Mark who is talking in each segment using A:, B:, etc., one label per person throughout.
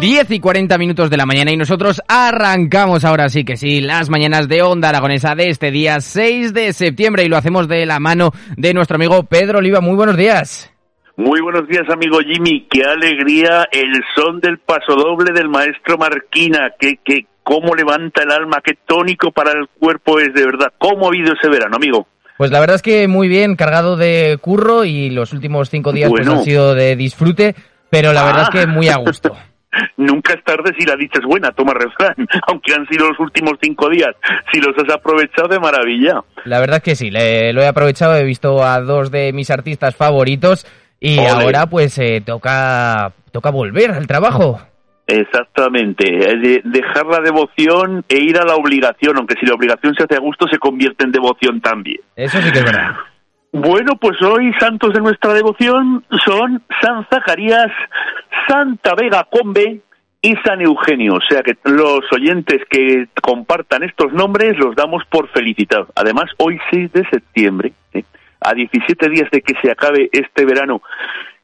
A: 10 y 40 minutos de la mañana y nosotros arrancamos ahora sí que sí las mañanas de Onda Aragonesa de este día 6 de septiembre y lo hacemos de la mano de nuestro amigo Pedro Oliva. Muy buenos días.
B: Muy buenos días, amigo Jimmy. Qué alegría el son del paso doble del maestro Marquina. Qué, qué, cómo levanta el alma, qué tónico para el cuerpo es de verdad. ¿Cómo ha habido ese verano, amigo?
A: Pues la verdad es que muy bien, cargado de curro y los últimos cinco días pues, han sido de disfrute, pero la verdad es que muy a gusto.
B: Nunca es tarde si la dicha es buena, toma refrán, aunque han sido los últimos cinco días. Si los has aprovechado de maravilla.
A: La verdad es que sí, lo he aprovechado, he visto a dos de mis artistas favoritos y ahora pues eh, toca, toca volver al trabajo.
B: Exactamente, dejar la devoción e ir a la obligación, aunque si la obligación se hace a gusto se convierte en devoción también.
A: Eso sí que es verdad.
B: Bueno, pues hoy santos de nuestra devoción son San Zacarías, Santa Vega Combe y San Eugenio. O sea que los oyentes que compartan estos nombres los damos por felicitados. Además, hoy 6 de septiembre, a 17 días de que se acabe este verano,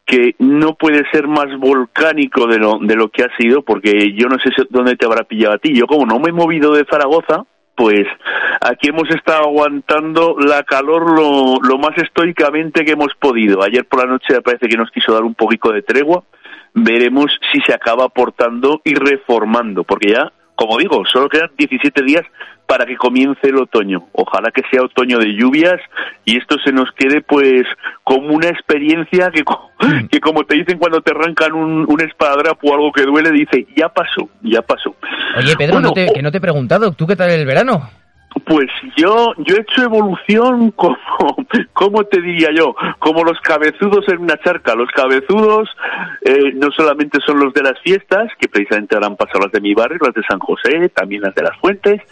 B: que no puede ser más volcánico de lo, de lo que ha sido, porque yo no sé dónde te habrá pillado a ti. Yo como no me he movido de Zaragoza, pues aquí hemos estado aguantando la calor lo, lo, más estoicamente que hemos podido. Ayer por la noche parece que nos quiso dar un poquito de tregua. Veremos si se acaba aportando y reformando, porque ya, como digo, solo quedan 17 días para que comience el otoño. Ojalá que sea otoño de lluvias y esto se nos quede pues como una experiencia que, mm. que como te dicen cuando te arrancan un, un espadadrapo o algo que duele, dice, ya pasó, ya pasó.
A: Oye, Pedro, no te, que no te he preguntado, ¿tú qué tal el verano?
B: Pues yo, yo he hecho evolución como, ¿cómo te diría yo? Como los cabezudos en una charca. Los cabezudos eh, no solamente son los de las fiestas, que precisamente habrán pasado las de mi barrio, las de San José, también las de las Fuentes,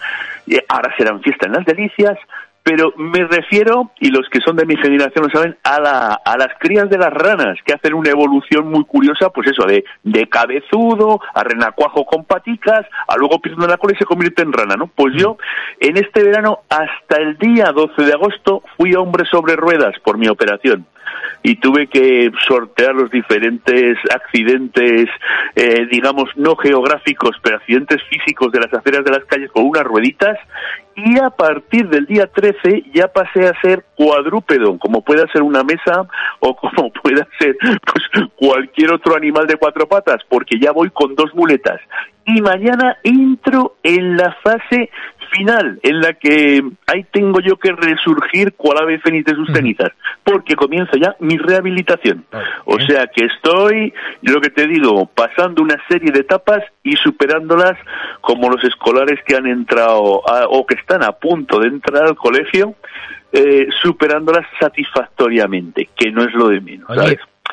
B: y ahora serán fiestas en las Delicias, pero me refiero, y los que son de mi generación lo saben, a, la, a las crías de las ranas, que hacen una evolución muy curiosa, pues eso, de, de cabezudo, a renacuajo con paticas, a luego pierden la cola y se convierte en rana, ¿no? Pues yo, en este verano, hasta el día 12 de agosto, fui hombre sobre ruedas por mi operación y tuve que sortear los diferentes accidentes, eh, digamos, no geográficos, pero accidentes físicos de las aceras de las calles con unas rueditas y a partir del día 13 ya pasé a ser cuadrúpedo, como pueda ser una mesa o como pueda ser pues, cualquier otro animal de cuatro patas, porque ya voy con dos muletas. Y mañana entro en la fase final, en la que ahí tengo yo que resurgir cual ave fénix de sus cenizas, porque comienza ya mi rehabilitación. O sea que estoy, lo que te digo, pasando una serie de etapas y superándolas como los escolares que han entrado o que están a punto de entrar al colegio, eh, superándolas satisfactoriamente, que no es lo de menos.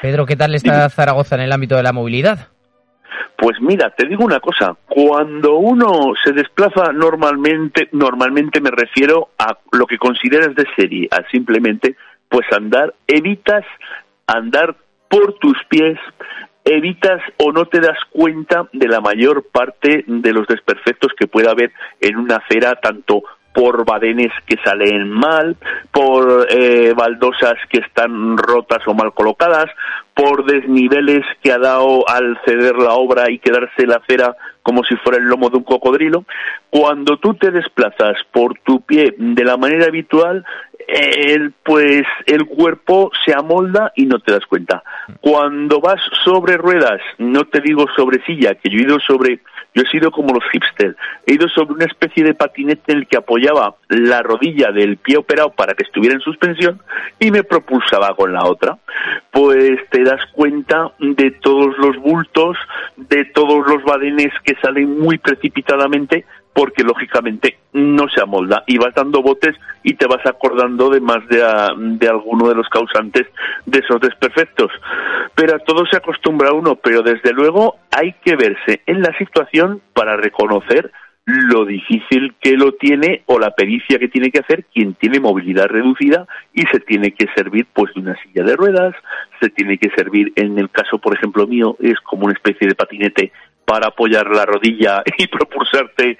A: Pedro, ¿qué tal está Zaragoza en el ámbito de la movilidad?
B: Pues mira, te digo una cosa, cuando uno se desplaza normalmente, normalmente me refiero a lo que consideras de serie, a simplemente pues andar, evitas andar por tus pies, evitas o no te das cuenta de la mayor parte de los desperfectos que pueda haber en una acera, tanto por badenes que salen mal, por eh, baldosas que están rotas o mal colocadas, por desniveles que ha dado al ceder la obra y quedarse la acera como si fuera el lomo de un cocodrilo. Cuando tú te desplazas por tu pie de la manera habitual, el, pues el cuerpo se amolda y no te das cuenta. Cuando vas sobre ruedas, no te digo sobre silla, que yo he ido sobre, yo he sido como los hipsters, he ido sobre una especie de patinete en el que apoyaba la rodilla del pie operado para que estuviera en suspensión y me propulsaba con la otra. Pues te das cuenta de todos los bultos, de todos los badenes que salen muy precipitadamente porque lógicamente no se amolda y vas dando botes y te vas acordando de más de, de alguno de los causantes de esos desperfectos. Pero a todo se acostumbra uno, pero desde luego hay que verse en la situación para reconocer lo difícil que lo tiene o la pericia que tiene que hacer quien tiene movilidad reducida y se tiene que servir pues de una silla de ruedas, se tiene que servir en el caso por ejemplo mío es como una especie de patinete para apoyar la rodilla y propulsarte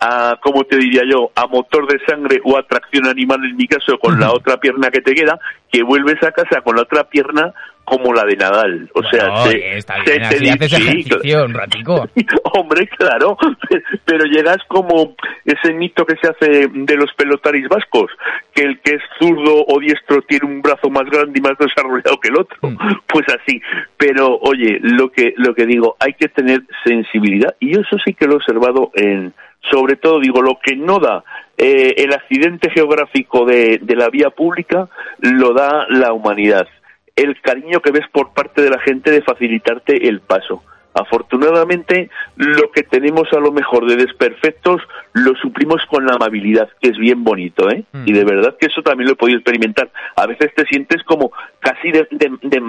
B: a, como te diría yo, a motor de sangre o a tracción animal en mi caso con la otra pierna que te queda, que vuelves a casa con la otra pierna como la de Nadal. O sea,
A: se, está bien, haces ejercicio un ratico.
B: Hombre, claro, pero llegas como ese mito que se hace de los pelotaris vascos, que el que es zurdo o diestro tiene un brazo más grande y más desarrollado que el otro. Mm. Pues así. Pero, oye, lo que, lo que digo, hay que tener sensibilidad, y eso sí que lo he observado en, sobre todo, digo, lo que no da eh, el accidente geográfico de, de la vía pública, lo da la humanidad el cariño que ves por parte de la gente de facilitarte el paso. Afortunadamente, lo que tenemos a lo mejor de desperfectos lo suplimos con la amabilidad, que es bien bonito, ¿eh? Mm. Y de verdad que eso también lo he podido experimentar. A veces te sientes como casi de,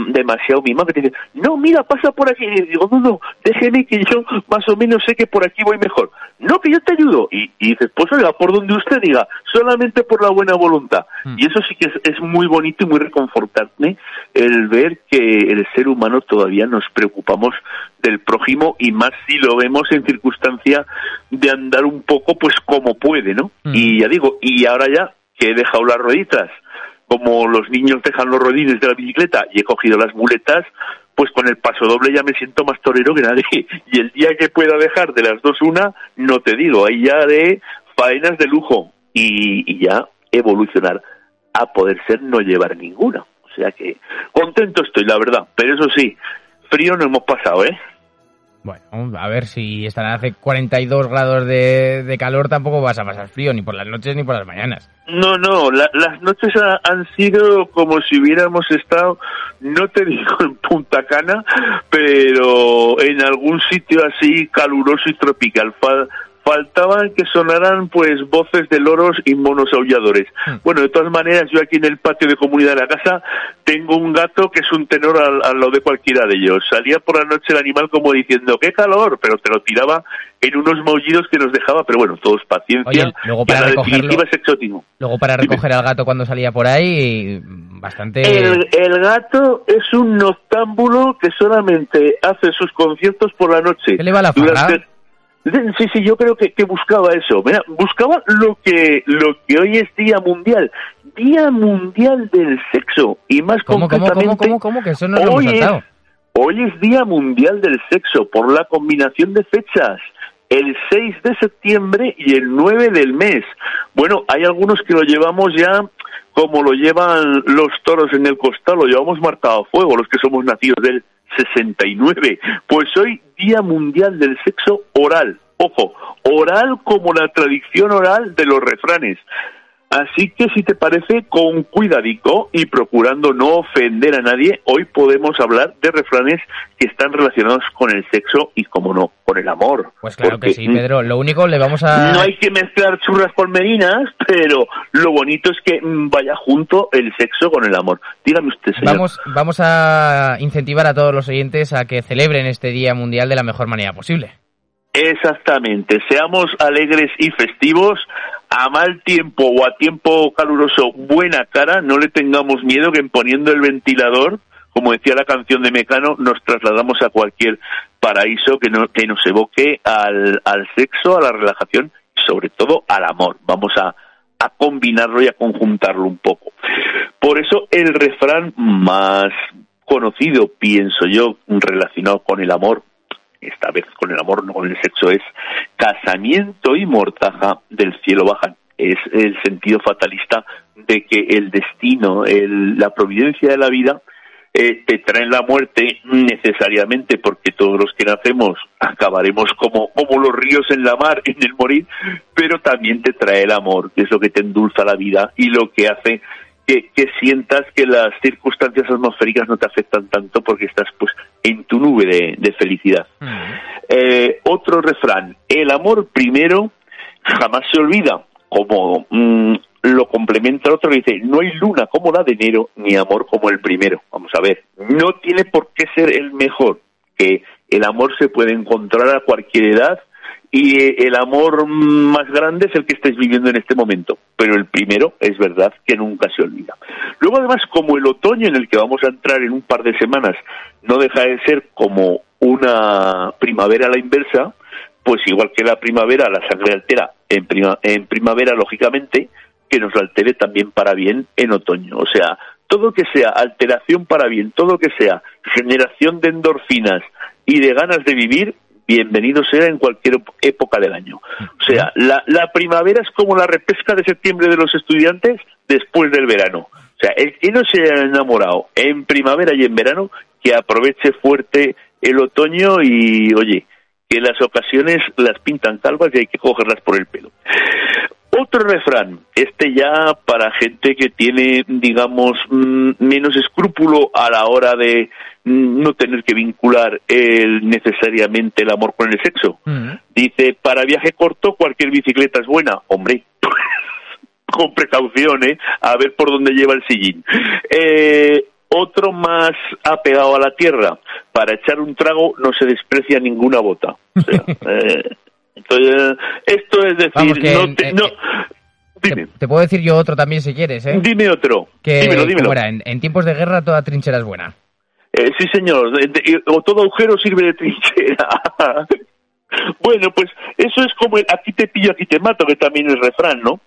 B: demasiado mimado, que te dice, no, mira, pasa por aquí. Y digo, no, no, déjeme que yo más o menos sé que por aquí voy mejor. No, que yo te ayudo. Y, dices, pues oiga, por donde usted diga, solamente por la buena voluntad. Mm. Y eso sí que es, es muy bonito y muy reconfortante el ver que el ser humano todavía nos preocupamos del prójimo y más si lo vemos en circunstancia de andar un poco pues como puede, ¿no? Mm. Y ya digo, y ahora ya que he dejado las rueditas, como los niños dejan los rodines de la bicicleta y he cogido las muletas, pues con el paso doble ya me siento más torero que nadie. Y el día que pueda dejar de las dos una, no te digo, ahí ya de faenas de lujo y, y ya evolucionar a poder ser no llevar ninguna. O sea que contento estoy, la verdad. Pero eso sí, frío no hemos pasado, ¿eh?
A: Bueno, a ver si están hace 42 grados de, calor, tampoco vas a pasar frío, ni por las noches ni por las mañanas.
B: No, no, las noches han sido como si hubiéramos estado, no te digo en Punta Cana, pero en algún sitio así caluroso y tropical faltaban que sonaran pues voces de loros y monos aulladores. Hmm. Bueno, de todas maneras, yo aquí en el patio de comunidad de la casa tengo un gato que es un tenor al, lado de cualquiera de ellos. Salía por la noche el animal como diciendo, qué calor, pero te lo tiraba en unos maullidos que nos dejaba, pero bueno, todos paciencia.
A: luego para recogerlo, Luego para recoger al gato cuando salía por ahí, bastante...
B: El, el gato es un noctámbulo que solamente hace sus conciertos por la noche.
A: ¿Qué le va la
B: Sí, sí, yo creo que, que buscaba eso. Mira, buscaba lo que, lo que hoy es Día Mundial. Día Mundial del Sexo. Y más
A: ¿Cómo,
B: concretamente...
A: ¿cómo, cómo, cómo, Que eso no lo hoy,
B: es, hoy es Día Mundial del Sexo por la combinación de fechas. El 6 de septiembre y el 9 del mes. Bueno, hay algunos que lo llevamos ya como lo llevan los toros en el costal, lo llevamos marcado a fuego, los que somos nacidos del 69. Pues hoy Día Mundial del Sexo Oral. Ojo, oral como la tradición oral de los refranes. Así que si te parece, con cuidadico y procurando no ofender a nadie, hoy podemos hablar de refranes que están relacionados con el sexo y, como no, con el amor.
A: Pues claro que sí, Pedro. Lo único le vamos a...
B: No hay que mezclar churras con merinas, pero lo bonito es que vaya junto el sexo con el amor. Dígame usted, señor.
A: Vamos, vamos a incentivar a todos los oyentes a que celebren este Día Mundial de la mejor manera posible.
B: Exactamente, seamos alegres y festivos, a mal tiempo o a tiempo caluroso, buena cara, no le tengamos miedo que poniendo el ventilador, como decía la canción de Mecano, nos trasladamos a cualquier paraíso que, no, que nos evoque al, al sexo, a la relajación y sobre todo al amor. Vamos a, a combinarlo y a conjuntarlo un poco. Por eso el refrán más conocido, pienso yo, relacionado con el amor, esta vez con el amor, no con el sexo, es casamiento y mortaja del cielo bajan. es el sentido fatalista de que el destino, la providencia de la vida, eh, te traen la muerte necesariamente porque todos los que nacemos acabaremos como, como los ríos en la mar en el morir, pero también te trae el amor, que es lo que te endulza la vida y lo que hace que, sientas que las circunstancias atmosféricas no te afectan tanto porque estás pues en tu nube de, felicidad. Eh, otro refrán, el amor primero jamás se olvida, como mm, lo complementa otro que dice, no hay luna como la de enero, ni amor como el primero. Vamos a ver, no tiene por qué ser el mejor, que el amor se puede encontrar a cualquier edad y el amor más grande es el que estés viviendo en este momento, pero el primero es verdad que nunca se olvida. Luego además como el otoño en el que vamos a entrar en un par de semanas no deja de ser como una primavera a la inversa, pues igual que la primavera la sangre altera en, en primavera lógicamente, que nos altere también para bien en otoño. O sea, todo que sea alteración para bien, todo que sea generación de endorfinas y de ganas de vivir, bienvenido sea en cualquier época del año. O sea, la, primavera es como la repesca de septiembre de los estudiantes después del verano. O sea, el que no se haya enamorado en primavera y en verano, que aproveche fuerte el otoño y, oye, que las ocasiones las pintan calvas y hay que cogerlas por el pelo. Otro refrán, este ya para gente que tiene, digamos, mm, menos escrúpulo a la hora de mm, no tener que vincular el, necesariamente el amor con el sexo. Mm. Dice, para viaje corto cualquier bicicleta es buena. Hombre, con precaución, ¿eh? A ver por dónde lleva el sillín. Eh, otro más apegado a la tierra. Para echar un trago no se desprecia ninguna bota. O sea, eh, entonces, esto es decir, no,
A: te, puedo decir yo otro también si quieres, ¿eh?
B: Dime otro. dímelo, dímelo.
A: en, tiempos de guerra toda trinchera es buena.
B: Eh, sí, señor. O todo agujero sirve de trinchera. bueno, pues eso es como el aquí te pillo, aquí te mato, que también es refrán, ¿no?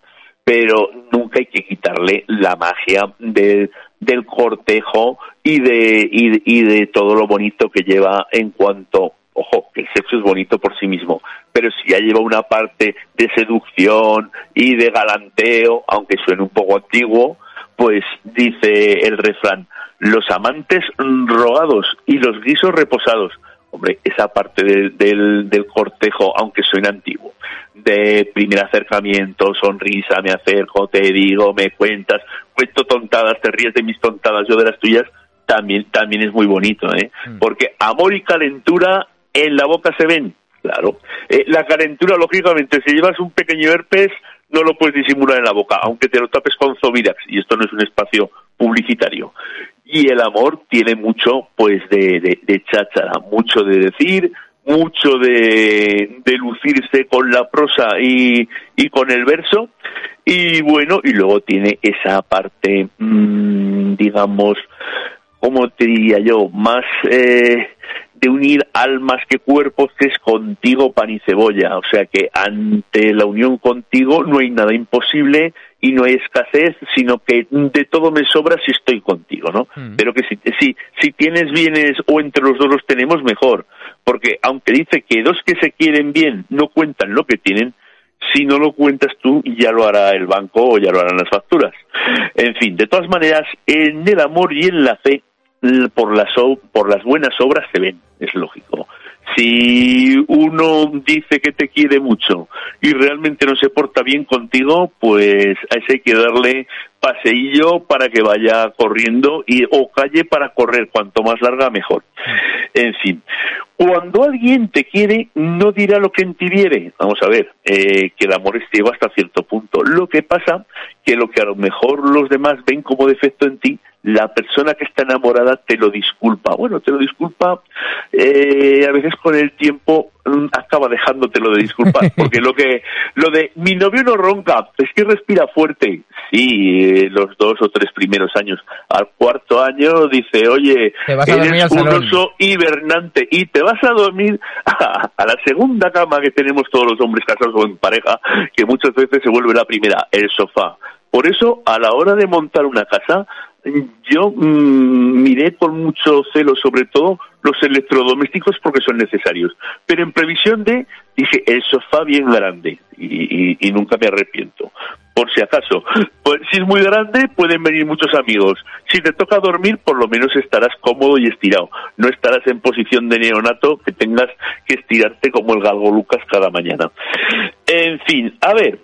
B: Pero nunca hay que quitarle la magia del cortejo y de, y de todo lo bonito que lleva en cuanto ojo, que el sexo es bonito por sí mismo, pero si ya lleva una parte de seducción y de galanteo, aunque suene un poco antiguo, pues dice el refrán, los amantes rogados y los guisos reposados. Hombre, esa parte del, del, cortejo, aunque suene antiguo, de primer acercamiento, sonrisa, me acerco, te digo, me cuentas, cuento tontadas, te ríes de mis tontadas, yo de las tuyas, también, también es muy bonito, ¿eh? Mm. Porque amor y calentura en la boca se ven, claro. Eh, la calentura, lógicamente, si llevas un pequeño herpes, no lo puedes disimular en la boca, aunque te lo tapes con Zovirax, y esto no es un espacio publicitario. Y el amor tiene mucho, pues, de, de, cháchara, mucho de decir, mucho de, de lucirse con la prosa y, con el verso, y bueno, y luego tiene esa parte, mmm, digamos, ¿cómo te diría yo? Más... Eh, de unir almas que cuerpos, que es contigo pan y cebolla. O sea que ante la unión contigo no hay nada imposible y no hay escasez, sino que de todo me sobra si estoy contigo, ¿no? Mm. Pero que si, si, si tienes bienes o entre los dos los tenemos, mejor. Porque aunque dice que dos que se quieren bien no cuentan lo que tienen, si no lo cuentas tú, ya lo hará el banco o ya lo harán las facturas. En fin, de todas maneras, en el amor y en la fe por las, por las buenas obras se ven, es lógico. Si uno dice que te quiere mucho y realmente no se porta bien contigo, pues a ese hay que darle paseillo para que vaya corriendo y o calle para correr, cuanto más larga mejor. En fin, cuando alguien te quiere, no dirá lo que en ti viere. Vamos a ver, eh, que el amor es ciego hasta cierto punto. Lo que pasa que lo que a lo mejor los demás ven como defecto en ti, la persona que está enamorada te lo disculpa. Bueno, te lo disculpa, eh, a veces con el tiempo mm, acaba dejándotelo de disculpar, porque lo que, lo de mi novio no ronca, es que respira fuerte. Sí, eh, los dos o tres primeros años. Al cuarto año dice, oye, eres un oso hibernante y te vas a dormir a, a, la segunda cama que tenemos todos los hombres casados o en pareja, que muchas veces se vuelve la primera, el sofá. Por eso, a la hora de montar una casa, yo mm, miré con mucho celo sobre todo los electrodomésticos porque son necesarios. Pero en previsión de, dije, el sofá bien grande y, nunca me arrepiento. Por si acaso, pues, si es muy grande pueden venir muchos amigos. Si te toca dormir, por lo menos estarás cómodo y estirado. No estarás en posición de neonato que tengas que estirarte como el galgo Lucas cada mañana. En fin, a ver,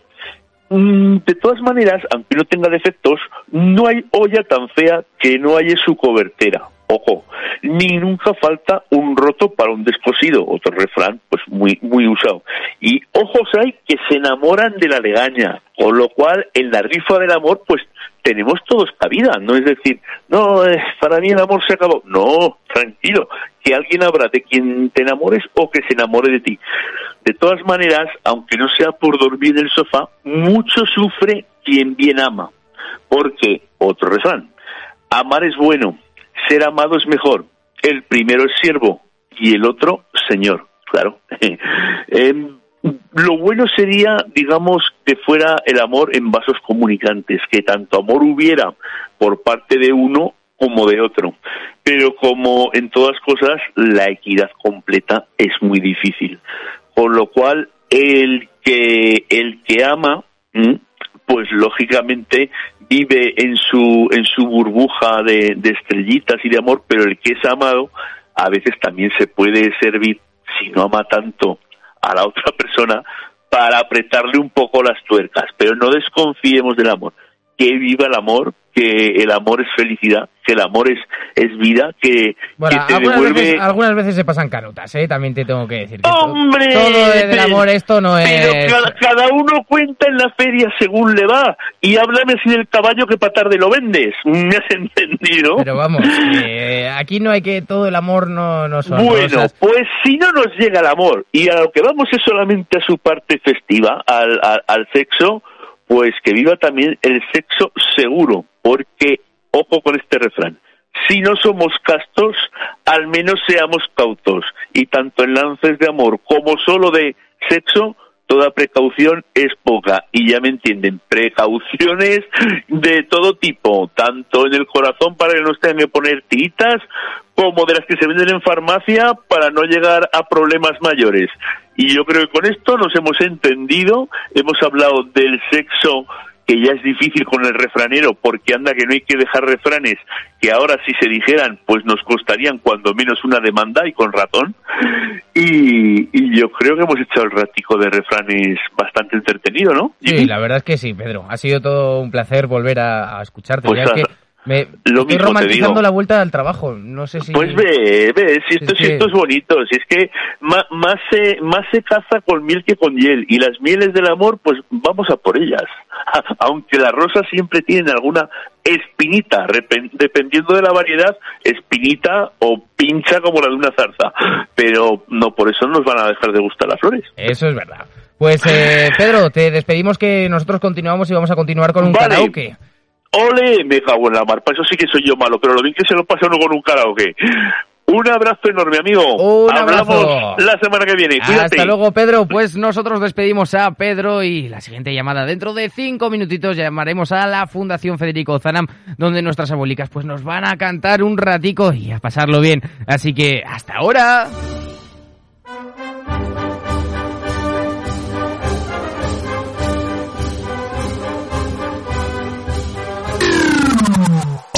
B: de todas maneras, aunque no tenga defectos, no hay olla tan fea que no haya su cobertera ojo, ni nunca falta un roto para un descosido, otro refrán pues muy muy usado. Y ojos hay que se enamoran de la legaña, con lo cual en la rifa del amor pues tenemos todos cabida, no es decir, no, eh, para mí el amor se acabó. No, tranquilo, que alguien habrá de quien te enamores o que se enamore de ti. De todas maneras, aunque no sea por dormir en el sofá, mucho sufre quien bien ama. Porque, otro refrán, amar es bueno, ser amado es mejor. El primero es siervo y el otro señor, claro. Em, lo bueno sería, digamos, que fuera el amor en vasos comunicantes, que tanto amor hubiera por parte de uno como de otro. Pero como en todas cosas, la equidad completa es muy difícil. Por lo cual, el que, el que ama, pues lógicamente vive en su, en su burbuja de, estrellitas y de amor, pero el que es amado a veces también se puede servir, si no ama tanto a la otra persona, para apretarle un poco las tuercas. Pero no desconfiemos del amor. Que viva el amor, que el amor es felicidad, que el amor es, es vida, que, te
A: algunas
B: devuelve...
A: Veces, algunas veces se pasan carotas, ¿eh? También te tengo que decir.
B: ¡Hombre!
A: Todo, del amor esto no es...
B: Pero cada, uno cuenta en la feria según le va. Y háblame así del caballo que para tarde lo vendes. ¿Me has entendido?
A: Pero vamos, eh, aquí no hay que... Todo el amor no, no son
B: Bueno, pues si no nos llega el amor y a lo que vamos es solamente a su parte festiva, al, al sexo pues que viva también el sexo seguro, porque, ojo con este refrán, si no somos castos, al menos seamos cautos, y tanto en lances de amor como solo de sexo, toda precaución es poca. Y ya me entienden, precauciones de todo tipo, tanto en el corazón para que no tengan que poner tiritas, como de las que se venden en farmacia para no llegar a problemas mayores. Y yo creo que con esto nos hemos entendido, hemos hablado del sexo que ya es difícil con el refranero porque anda que no hay que dejar refranes que ahora si se dijeran pues nos costarían cuando menos una demanda y con ratón y, yo creo que hemos hecho el ratico de refranes bastante entretenido, ¿no?
A: Sí, la verdad es que sí, Pedro. Ha sido todo un placer volver a, escucharte. Pues que me lo estoy romantizando la vuelta al trabajo. No sé si.
B: Pues ve, ve, si esto, si esto es bonito. Si es que más, más, se, más se caza con miel que con hiel. Y las mieles del amor, pues vamos a por ellas. Aunque las rosas siempre tienen alguna espinita, dependiendo de la variedad, espinita o pincha como la de una zarza. Pero no por eso nos van a dejar de gustar las flores.
A: Eso es verdad. Pues eh, Pedro, te despedimos que nosotros continuamos y vamos a continuar con un karaoke.
B: Ole, me cago en la mar, para eso sí que soy yo malo, pero lo bien que se lo pasa uno con un karaoke. Un abrazo enorme, amigo.
A: Un Hablamos
B: la semana que viene. Cuídate.
A: Hasta luego, Pedro. Pues nosotros despedimos a Pedro y la siguiente llamada dentro de cinco minutitos llamaremos a la Fundación Federico Zanam, donde nuestras abuelicas pues nos van a cantar un ratico y a pasarlo bien. Así que hasta ahora.